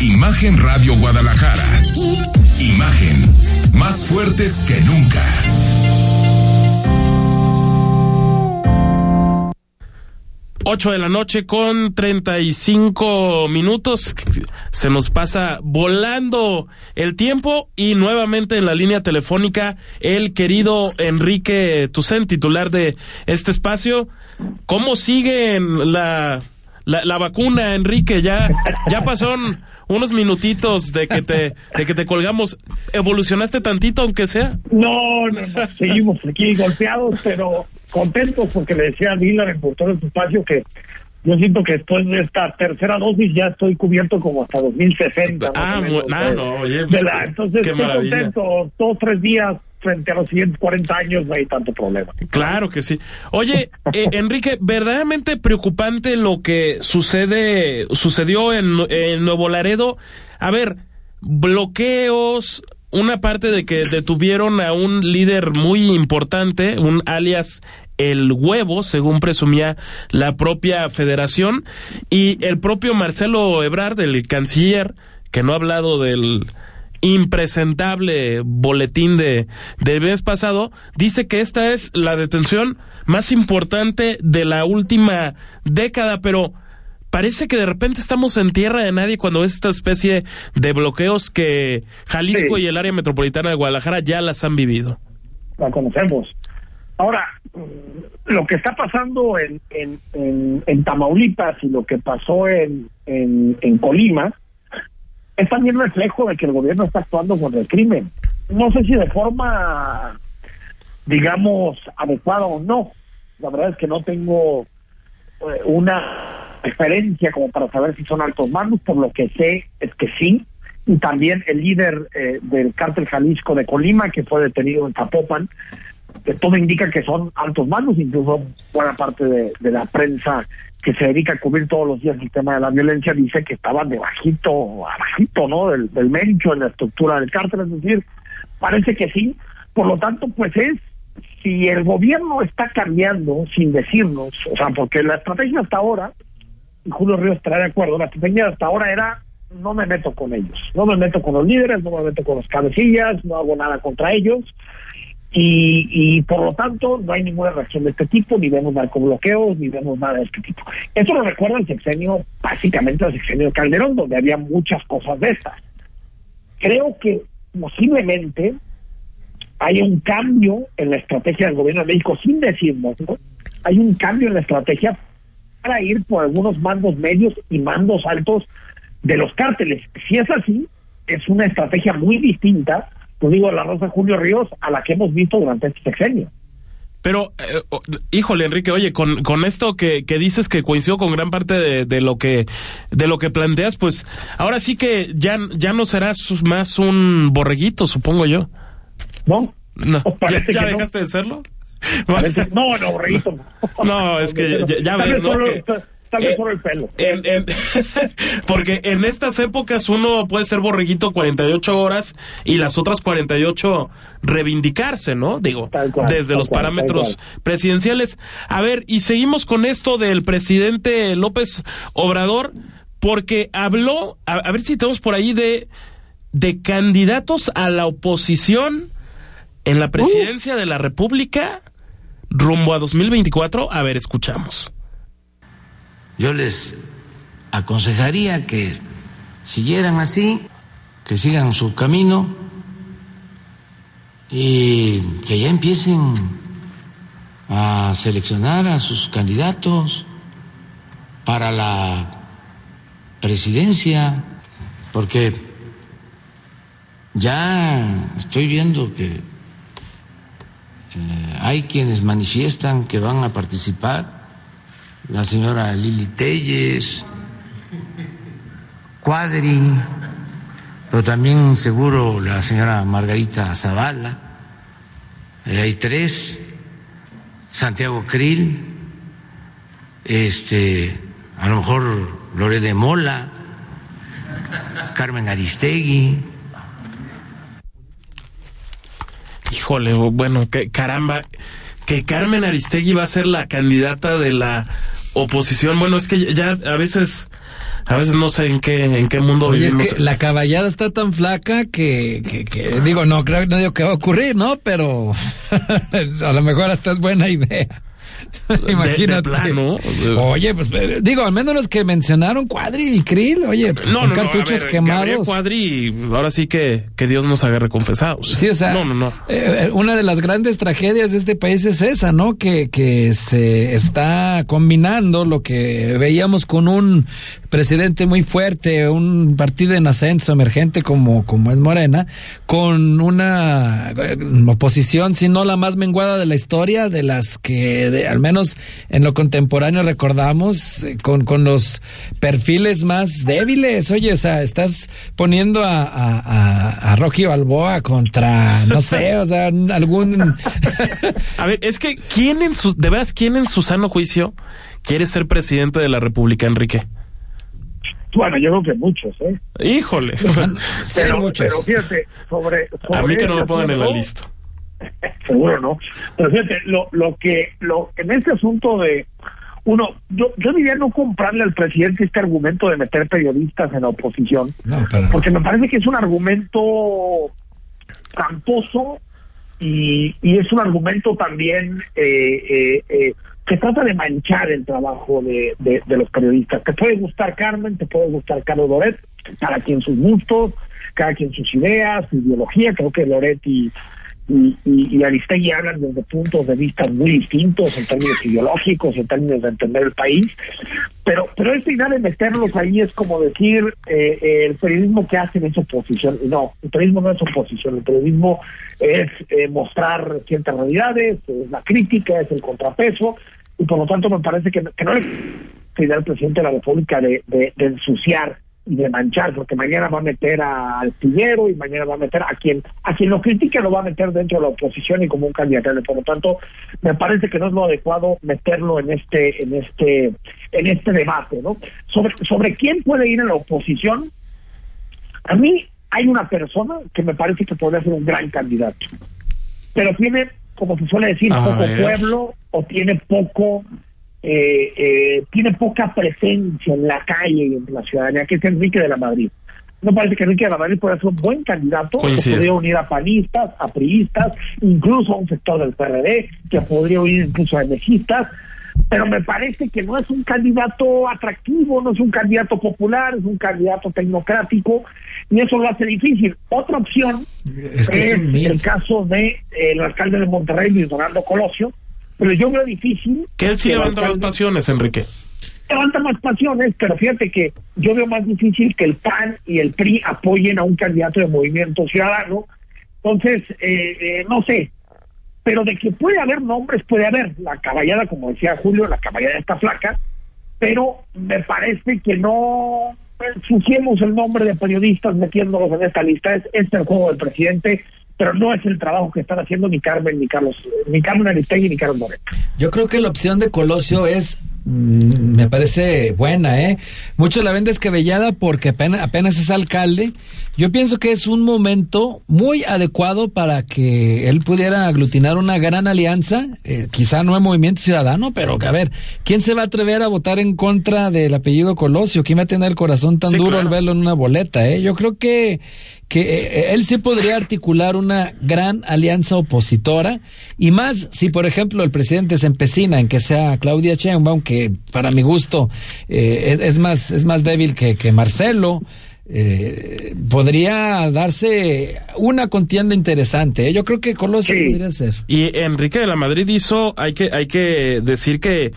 Imagen Radio Guadalajara. Imagen, más fuertes que nunca. Ocho de la noche con 35 minutos. Se nos pasa volando el tiempo y nuevamente en la línea telefónica el querido Enrique Tucen, titular de este espacio. ¿Cómo sigue la, la, la vacuna, Enrique? Ya, ya pasaron unos minutitos de que te, de que te colgamos. ¿Evolucionaste tantito, aunque sea? No, no, no, seguimos aquí golpeados, pero contentos porque le decía a Dillard en por todo este espacio que yo siento que después de esta tercera dosis ya estoy cubierto como hasta 2060. Ah, ah, de- no, oye, de pues, la- qué- entonces qué estoy maravilla. contento, dos, tres días frente a los siguientes 40 años no hay tanto problema. Claro que sí. Oye, eh, Enrique, verdaderamente preocupante lo que sucede, sucedió en, en Nuevo Laredo. A ver, bloqueos, una parte de que detuvieron a un líder muy importante, un alias el huevo, según presumía la propia federación, y el propio Marcelo Ebrard, el canciller, que no ha hablado del impresentable boletín de del mes pasado dice que esta es la detención más importante de la última década, pero parece que de repente estamos en tierra de nadie cuando es esta especie de bloqueos que Jalisco Sí. y el área metropolitana de Guadalajara ya las han vivido. la conocemos. Ahora, lo que está pasando en, en, en, en Tamaulipas y lo que pasó en, en, en Colima es también reflejo de que el gobierno está actuando contra el crimen. No sé si de forma, digamos, adecuada o no. La verdad es que no tengo eh, una referencia como para saber si son altos mandos, por lo que sé es que sí. Y también el líder eh, del cártel Jalisco de Colima, que fue detenido en Zapopan, que todo indica que son altos mandos, incluso buena parte de, de la prensa que se dedica a cubrir todos los días el tema de la violencia dice que estaban debajito, abajito, ¿no? Del, del mencho en la estructura del cártel, es decir, parece que sí. Por lo tanto, pues es, si el gobierno está cambiando sin decirnos, o sea, porque la estrategia hasta ahora, y Julio Ríos estará de acuerdo, la estrategia hasta ahora era no me meto con ellos, no me meto con los líderes, no me meto con los cabecillas, no hago nada contra ellos, y, por lo tanto no hay ninguna reacción de este tipo, ni vemos narcobloqueos, ni vemos nada de este tipo. Esto lo recuerda el sexenio, básicamente el sexenio de Calderón, donde había muchas cosas de estas. Creo que posiblemente hay un cambio en la estrategia del gobierno de México, sin decirnos, ¿no? Hay un cambio en la estrategia para ir por algunos mandos medios y mandos altos de los cárteles. Si es así, es una estrategia muy distinta, pues digo, la Rosa Julio Ríos, a la que hemos visto durante este sexenio. Pero, eh, oh, híjole, Enrique, oye, con, con esto que, que dices que coincidió con gran parte de, de lo que de lo que planteas, pues ahora sí que ya, ya no serás más un borreguito, supongo yo. ¿No? No, ¿Ya, ya no. dejaste de serlo? Parece- No, no, Borreguito. No, es que ya- ves, ¿no? Que- el pelo. porque en estas épocas uno puede ser borreguito 48 horas y las otras 48 reivindicarse, ¿no? Digo, desde los parámetros presidenciales. A ver, y seguimos con esto del presidente López Obrador, porque habló, a, ver si tenemos por ahí de, de candidatos a la oposición en la presidencia de la República rumbo a 2024. A ver, escuchamos. Yo les aconsejaría que siguieran así, que sigan su camino y que ya empiecen a seleccionar a sus candidatos para la presidencia, porque ya estoy viendo que eh, hay quienes manifiestan que van a participar, la señora Lili Telles, Cuadri, pero también seguro la señora Margarita Zavala, hay tres, Santiago Krill, este, a lo mejor Lore de Mola, Carmen Aristegui, híjole, bueno, que caramba, que Carmen Aristegui va a ser la candidata de la oposición. Bueno, es que ya a veces a veces no sé en qué en qué mundo vivimos. Es que la caballada está tan flaca que, que, digo, no creo no digo que va a ocurrir, ¿no? Pero a lo mejor hasta es buena idea. Imagínate. Oye, pues eh, digo, al menos los que mencionaron Cuadri y Krill, oye, pues, no, son cartuchos quemados. Cuadri, ahora sí que, que Dios nos agarre confesados. Sí, o sea, no, no, no. Eh, eh, una de las grandes tragedias de este país es esa, ¿no? Que, que se está combinando lo que veíamos con un presidente muy fuerte, un partido en ascenso emergente como, como es Morena, con una oposición, si no la más menguada de la historia, de las que de, al menos en lo contemporáneo recordamos, eh, con, con los perfiles más débiles. Oye, o sea, estás poniendo a, a, a Rocky Balboa contra, no sé, o sea, algún... a ver, es que, ¿quién en su, de veras, quién en su sano juicio quiere ser presidente de la República, Enrique? Bueno, yo creo que muchos, ¿eh? Híjole. pero, muchos. pero fíjate, sobre, A mí que no me pongan en la lista. Seguro no. Pero fíjate, lo, lo que, lo, en este asunto de, uno, yo, yo diría no comprarle al presidente este argumento de meter periodistas en la oposición, porque me parece que es un argumento tramposo y, y es un argumento también eh, eh, eh, que trata de manchar el trabajo de, de, de, los periodistas. Te puede gustar Carmen, te puede gustar Carlos Loret, cada quien sus gustos, cada quien sus ideas, su ideología. Creo que Loret y, y, y, Aristegui hablan desde puntos de vista muy distintos en términos ideológicos, en términos de entender el país, pero pero esta idea de meterlos ahí es como decir eh, eh, el periodismo que hacen es oposición. No, el periodismo no es oposición, el periodismo es eh, mostrar ciertas realidades, es la crítica, es el contrapeso, y por lo tanto me parece que, que no es idea del presidente de la República de, de, de ensuciar y de manchar, porque mañana va a meter al Figuero y mañana va a meter a quien a quien lo critique lo va a meter dentro de la oposición y como un candidato. Por lo tanto, me parece que no es lo adecuado meterlo en este en este en este debate, ¿no? Sobre sobre quién puede ir en la oposición. A mí hay una persona que me parece que podría ser un gran candidato, pero tiene, como se suele decir, poco pueblo o tiene poco eh, eh, tiene poca presencia en la calle y en la ciudadanía, que es Enrique de la Madrid. No parece que Enrique de la Madrid pueda ser un buen candidato, que podría unir a panistas, a priistas, incluso a un sector del PRD, que podría unir incluso a mejistas, pero me parece que no es un candidato atractivo, no es un candidato popular, es un candidato tecnocrático, y eso lo hace difícil. Otra opción es, el caso de eh, el alcalde de Monterrey, Luis Donaldo Colosio, pero yo veo difícil. Que él sí levanta más pasiones, Enrique. Levanta más pasiones, pero fíjate que yo veo más difícil que el PAN y el PRI apoyen a un candidato de movimiento ciudadano. Entonces, eh, eh, no sé, pero de que puede haber nombres, puede haber. La caballada, como decía Julio, la caballada está flaca, pero me parece que no ensuciemos el nombre de periodistas metiéndolos en esta lista. Es, es el juego del presidente pero no es el trabajo que están haciendo ni Carmen, ni Carlos, ni Carmen Aristegui, ni Carlos Moreto. Yo creo que la opción de Colosio es Mm, me parece buena, ¿eh? Mucho la ven descabellada porque apenas, apenas es alcalde. Yo pienso que es un momento muy adecuado para que él pudiera aglutinar una gran alianza, eh, quizá no en Movimiento Ciudadano, pero que a ver, ¿quién se va a atrever a votar en contra del apellido Colosio? ¿Quién va a tener el corazón tan duro al verlo en una boleta? ¿eh? Yo creo que, que eh, él sí podría articular una gran alianza opositora y más si, por ejemplo, el presidente se empecina en que sea Claudia Sheinbaum, que para mi gusto eh, es, más, es más débil que, que Marcelo eh, podría darse una contienda interesante. ¿eh? Yo creo que Colosio podría ser. Y Enrique de la Madrid hizo, hay que, hay que decir que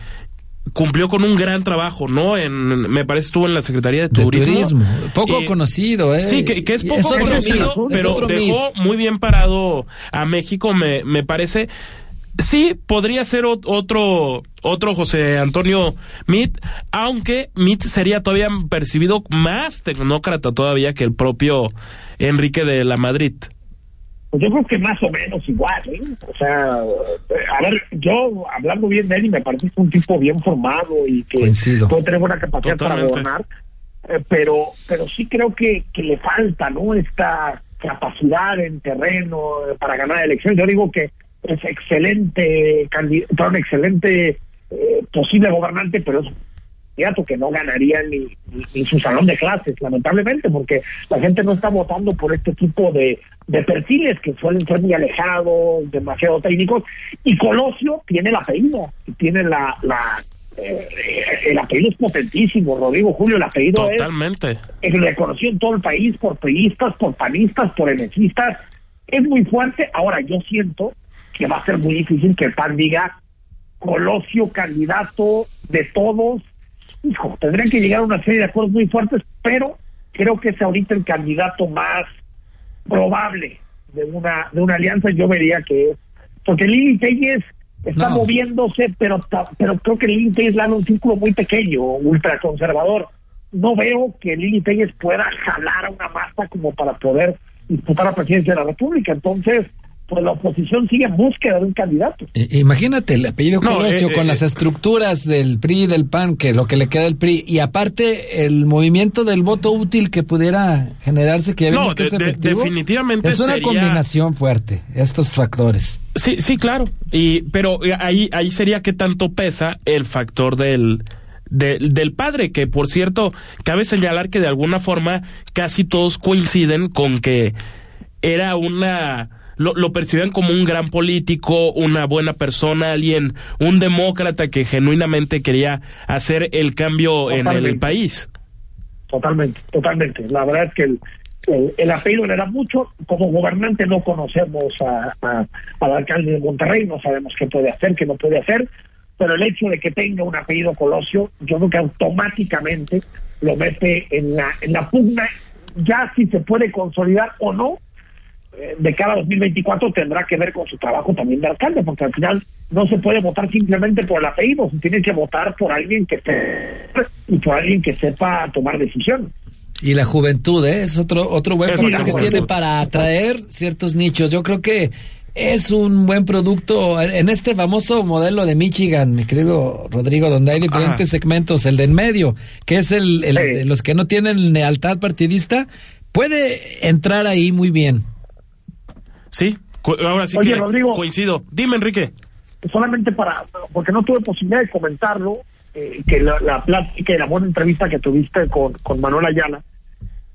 cumplió con un gran trabajo, ¿no? En, me parece estuvo en la Secretaría de Turismo. Poco conocido, ¿eh? Sí, que, es poco conocido, pero dejó muy bien parado a México, me, me parece. Sí, podría ser otro, otro José Antonio Mit, aunque Mit sería todavía percibido más tecnócrata todavía que el propio Enrique de la Madrid. Pues yo creo que más o menos igual, ¿eh? O sea, a ver, yo hablando bien de él y me parece que es un tipo bien formado y que puede tener buena capacidad para gobernar, eh, pero, pero sí creo que, que le falta, ¿no? Esta capacidad en terreno para ganar elecciones. Yo digo que es excelente candidato, un excelente eh, posible gobernante, pero es un candidato que no ganaría ni, ni, su salón de clases, lamentablemente, porque la gente no está votando por este tipo de, de perfiles que suelen ser muy alejados, demasiado técnicos, y Colosio tiene el apellido, tiene la, la eh, el apellido es potentísimo, Rodrigo Julio, el apellido Totalmente. es, es reconocido en todo el país por periodistas, por panistas, por enecistas, es muy fuerte. Ahora, yo siento que va a ser muy difícil que el PAN diga Colosio candidato de todos. Hijo, tendrían que llegar a una serie de acuerdos muy fuertes, pero creo que es ahorita el candidato más probable de una de una alianza. Yo vería que es porque Lili Telles está moviéndose, pero pero creo que Lili Telles le un círculo muy pequeño, ultraconservador. No veo que Lili Telles pueda jalar a una masa como para poder disputar la presidencia de la República. Entonces, pues la oposición sigue en búsqueda de un candidato. imagínate el apellido Colosio eh, con eh, las estructuras del PRI del PAN, que lo que le queda al PRI, y aparte el movimiento del voto útil que pudiera generarse, que ya que es definitivamente es una combinación fuerte, estos factores. Sí, sí, claro, y pero ahí ahí sería que tanto pesa el factor del del padre, que por cierto, cabe señalar que de alguna forma casi todos coinciden con que era una lo, lo percibían como un gran político, una buena persona, alguien, un demócrata que genuinamente quería hacer el cambio en el país. Totalmente, totalmente. La verdad es que el, el, apellido le da mucho. Como gobernante no conocemos a, al alcalde de Monterrey, no sabemos qué puede hacer, qué no puede hacer, pero el hecho de que tenga un apellido Colosio, yo creo que automáticamente lo mete en la, en la pugna, ya si se puede consolidar o no, de cada 2024 tendrá que ver con su trabajo también de alcalde, porque al final no se puede votar simplemente por el apellido, se tiene que votar por alguien que y por alguien que sepa tomar decisiones. Y la juventud ¿eh? es otro otro buen punto que tiene para atraer ciertos nichos. Yo creo que es un buen producto en este famoso modelo de Michigan, mi querido Rodrigo, donde hay diferentes segmentos, el de en medio, que es el, el de los que no tienen lealtad partidista, puede entrar ahí muy bien. Sí, ahora sí que coincido. Dime, Enrique. Solamente para, porque no tuve posibilidad de comentarlo, eh, que la, la, plática y la buena entrevista que tuviste con, con Manuel Ayala,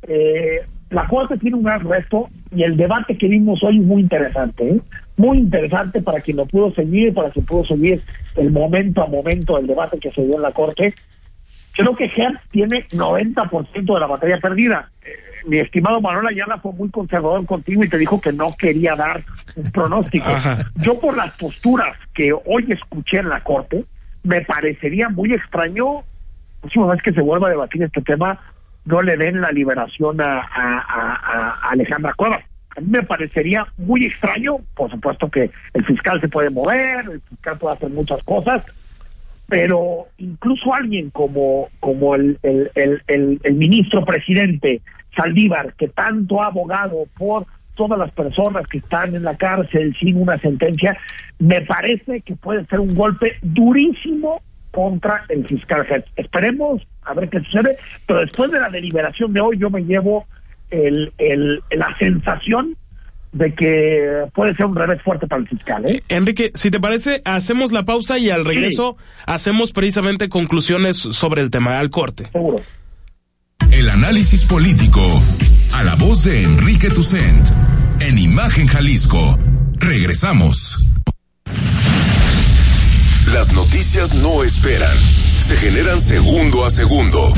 eh, la Corte tiene un gran reto y el debate que vimos hoy es muy interesante, ¿eh? muy interesante para quien lo pudo seguir, para quien pudo seguir el momento a momento del debate que se dio en la Corte. Creo que Hertz tiene 90% de la batalla perdida mi estimado Manuel Ayala fue muy conservador contigo y te dijo que no quería dar un pronóstico. Yo por las posturas que hoy escuché en la corte, me parecería muy extraño, próxima vez que se vuelva a debatir este tema, no le den la liberación a, a, Alejandra Cuevas. A mí me parecería muy extraño, por supuesto que el fiscal se puede mover, el fiscal puede hacer muchas cosas, pero incluso alguien como, como el, el, el, el ministro presidente Saldívar, que tanto ha abogado por todas las personas que están en la cárcel sin una sentencia, me parece que puede ser un golpe durísimo contra el fiscal Esperemos a ver qué sucede, pero después de la deliberación de hoy yo me llevo el, el, la sensación de que puede ser un revés fuerte para el fiscal. ¿eh? Enrique, si te parece, hacemos la pausa y al regreso hacemos precisamente conclusiones sobre el tema al corte. Seguro. El análisis político a la voz de Enrique Tucent en Imagen Jalisco. Regresamos. Las noticias no esperan, se generan segundo a segundo.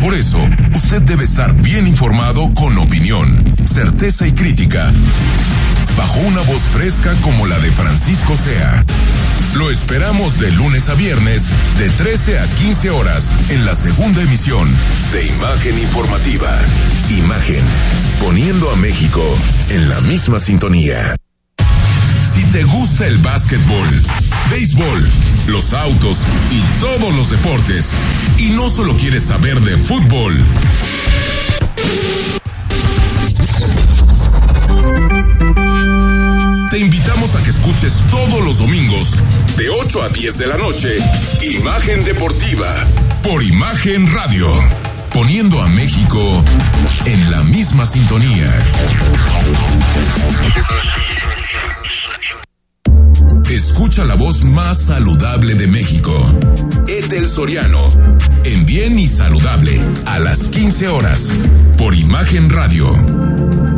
Por eso, usted debe estar bien informado con opinión, certeza y crítica, bajo una voz fresca como la de Francisco Sea. Lo esperamos de lunes a viernes, de 13 a 15 horas, en la segunda emisión de Imagen Informativa. Imagen, poniendo a México en la misma sintonía. Si te gusta el básquetbol, béisbol, los autos y todos los deportes, y no solo quieres saber de fútbol, te invitamos a que escuches todos los domingos, de 8 a 10 de la noche, Imagen Deportiva, por Imagen Radio, poniendo a México en la misma sintonía. Escucha la voz más saludable de México. Etel Soriano. En Bien y Saludable. A las 15 horas. Por Imagen Radio.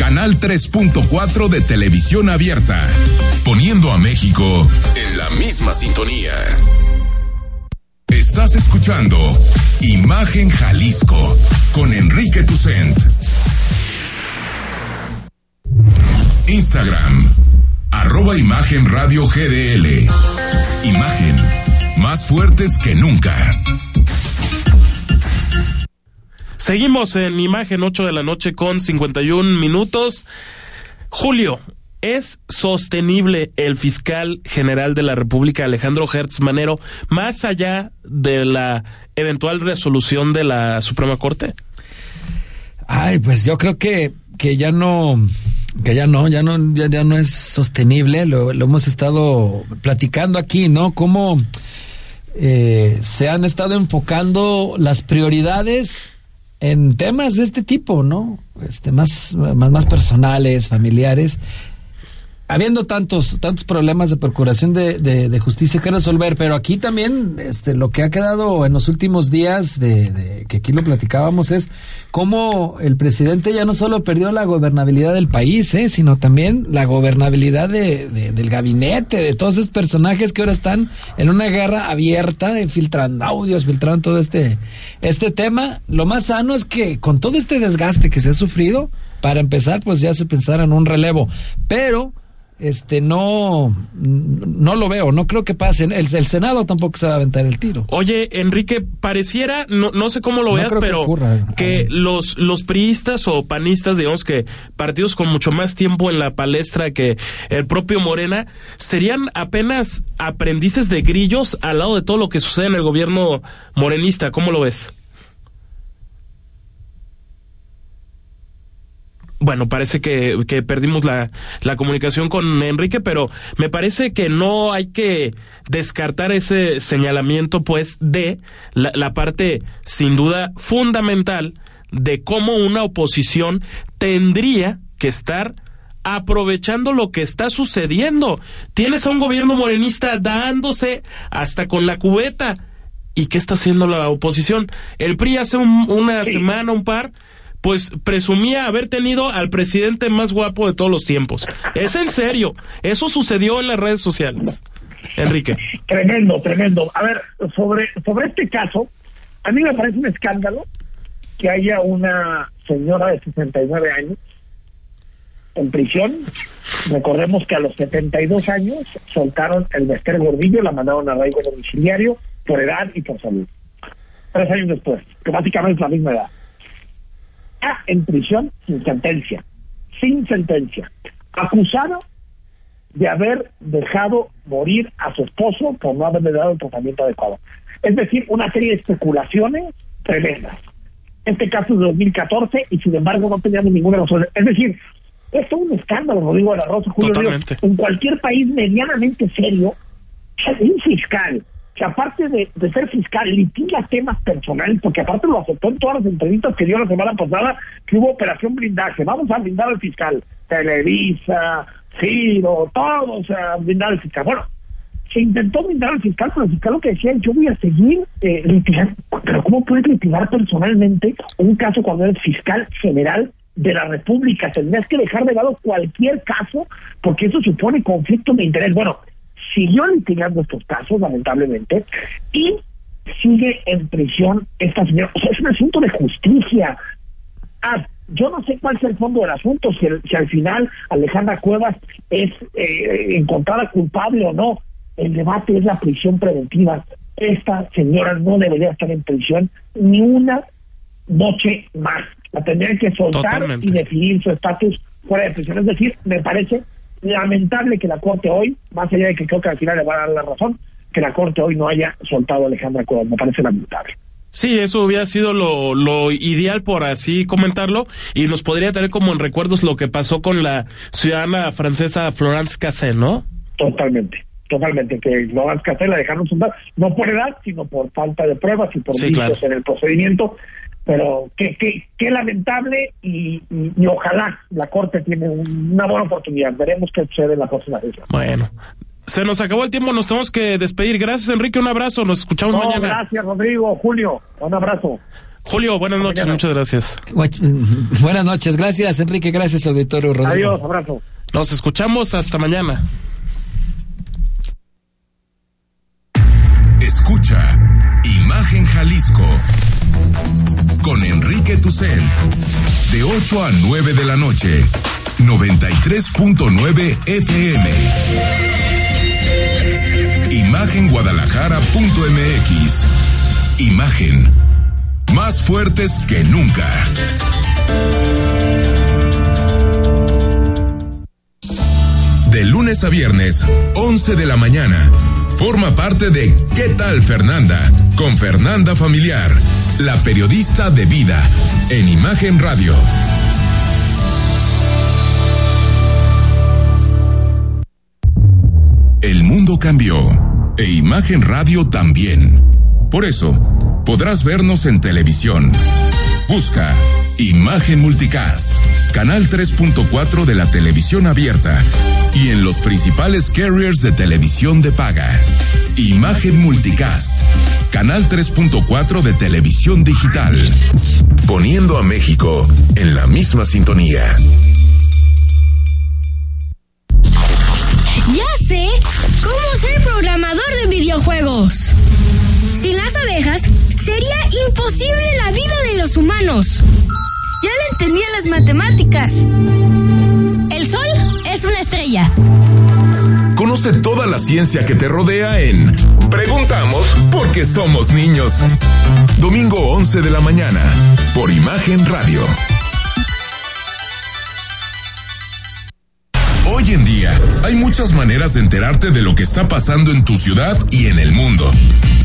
Canal 3.4 de televisión abierta, poniendo a México en la misma sintonía. Estás escuchando Imagen Jalisco con Enrique Tucent. Instagram, arroba Imagen GDL. Imagen, más fuertes que nunca. Seguimos en imagen 8 de la noche con 51 minutos. Julio, ¿es sostenible el fiscal general de la República, Alejandro Hertz Manero, más allá de la eventual resolución de la Suprema Corte? Ay, pues yo creo que, que ya no, que ya no, ya no, ya, ya no es sostenible. Lo, hemos estado platicando aquí, ¿no? Cómo eh, se han estado enfocando las prioridades en temas de este tipo, ¿no? Este, más, más, más personales, familiares, habiendo tantos, tantos problemas de procuración de, de, de, justicia que resolver, pero aquí también este, lo que ha quedado en los últimos días, de, de, que aquí lo platicábamos, es cómo el presidente ya no solo perdió la gobernabilidad del país, ¿eh? sino también la gobernabilidad de, del gabinete, de todos esos personajes que ahora están en una guerra abierta, filtrando audios, filtrando todo este, este tema. Lo más sano es que con todo este desgaste que se ha sufrido, para empezar, pues ya se pensara en un relevo. Pero este no no lo veo, no creo que pase. El, el, Senado tampoco se va a aventar el tiro. Oye, Enrique, pareciera, no, no sé cómo lo No veas, que pero ocurra. que los, los priistas o panistas, digamos que partidos con mucho más tiempo en la palestra que el propio Morena, serían apenas aprendices de grillos al lado de todo lo que sucede en el gobierno morenista. ¿Cómo lo ves? Bueno, parece que, que perdimos la, la, comunicación con Enrique, pero me parece que no hay que descartar ese señalamiento, pues, de la, la parte, sin duda, fundamental de cómo una oposición tendría que estar aprovechando lo que está sucediendo. Tienes a un gobierno morenista dándose hasta con la cubeta ¿Y qué está haciendo la oposición? El PRI hace una semana, un par, pues presumía haber tenido al presidente más guapo de todos los tiempos. Es en serio. Eso sucedió en las redes sociales. Enrique. Tremendo, tremendo. A ver, sobre, sobre este caso, a mí me parece un escándalo que haya una señora de 69 años en prisión. Recordemos que a los 72 años soltaron el Bester Gordillo, la mandaron a arraigo domiciliario por edad y por salud. Tres años después, que básicamente es la misma edad. En prisión sin sentencia, sin sentencia, acusado de haber dejado morir a su esposo por no haberle dado el tratamiento adecuado. Es decir, una serie de especulaciones tremendas. Este caso es de 2014 y sin embargo no teníamos ninguna razón. Es decir, esto es un escándalo, lo digo a la Rosa Julio. en cualquier país medianamente serio, un fiscal que aparte de, ser fiscal litiga temas personales, porque aparte lo aceptó en todas las entrevistas que dio la semana pasada, que hubo operación blindaje. Vamos a blindar al fiscal. Televisa, Giro, todos a blindar al fiscal. Bueno, se intentó blindar al fiscal, pero el fiscal lo que decía, yo voy a seguir eh, litigando. Pero ¿cómo puedes litigar personalmente un caso cuando eres fiscal general de la República? Tendrías que dejar de lado cualquier caso, porque eso supone conflicto de interés. Bueno, siguió litigando estos casos, lamentablemente, y sigue en prisión esta señora. O sea, es un asunto de justicia. Ah, yo no sé cuál es el fondo del asunto, si, si al final Alejandra Cuevas es eh, encontrada culpable o no. El debate es la prisión preventiva. Esta señora no debería estar en prisión ni una noche más. La tendrían que soltar y definir su estatus fuera de prisión. Es decir, me parece lamentable que la Corte hoy, más allá de que creo que al final le va a dar la razón, que la Corte hoy no haya soltado a Alejandra Cuevas. Me parece lamentable. Sí, eso hubiera sido lo, lo ideal por así comentarlo y nos podría tener como en recuerdos lo que pasó con la ciudadana francesa Florence Cassé, ¿no? Totalmente, totalmente, que Florence Cassé la dejaron soltar, no por edad, sino por falta de pruebas y por sí, en el procedimiento, pero qué, qué, qué lamentable y, y, ojalá la Corte tiene una buena oportunidad. Veremos qué sucede en la próxima sesión. Bueno, se nos acabó el tiempo, nos tenemos que despedir. Gracias, Enrique, un abrazo, nos escuchamos mañana. Gracias, Rodrigo, Julio, un abrazo. Julio, buenas noches, muchas gracias. Buenas noches, gracias, Enrique, gracias, auditorio Rodrigo. Adiós, abrazo. Nos escuchamos hasta mañana. Escucha Imagen Jalisco con Enrique Tucent de 8 a 9 de la noche, 93.9 FM imagenguadalajara.mx. Imagen. Más fuertes que nunca. De lunes a viernes, 11 de la mañana. Forma parte de ¿Qué tal Fernanda? Con Fernanda Familiar, la periodista de vida, en Imagen Radio. El mundo cambió e Imagen Radio también. Por eso, podrás vernos en televisión. Busca Imagen Multicast, canal 3.4 de la televisión abierta y en los principales carriers de televisión de paga. Imagen Multicast, canal 3.4 de televisión digital, poniendo a México en la misma sintonía. Ya sé cómo ser programador de videojuegos. Sin las abejas, sería imposible la vida de los humanos. Ya le entendí las matemáticas. El sol es una estrella. Conoce toda la ciencia que te rodea en Preguntamos porque somos niños. Domingo 11 de la mañana, por Imagen Radio. Hoy en día hay muchas maneras de enterarte de lo que está pasando en tu ciudad y en el mundo.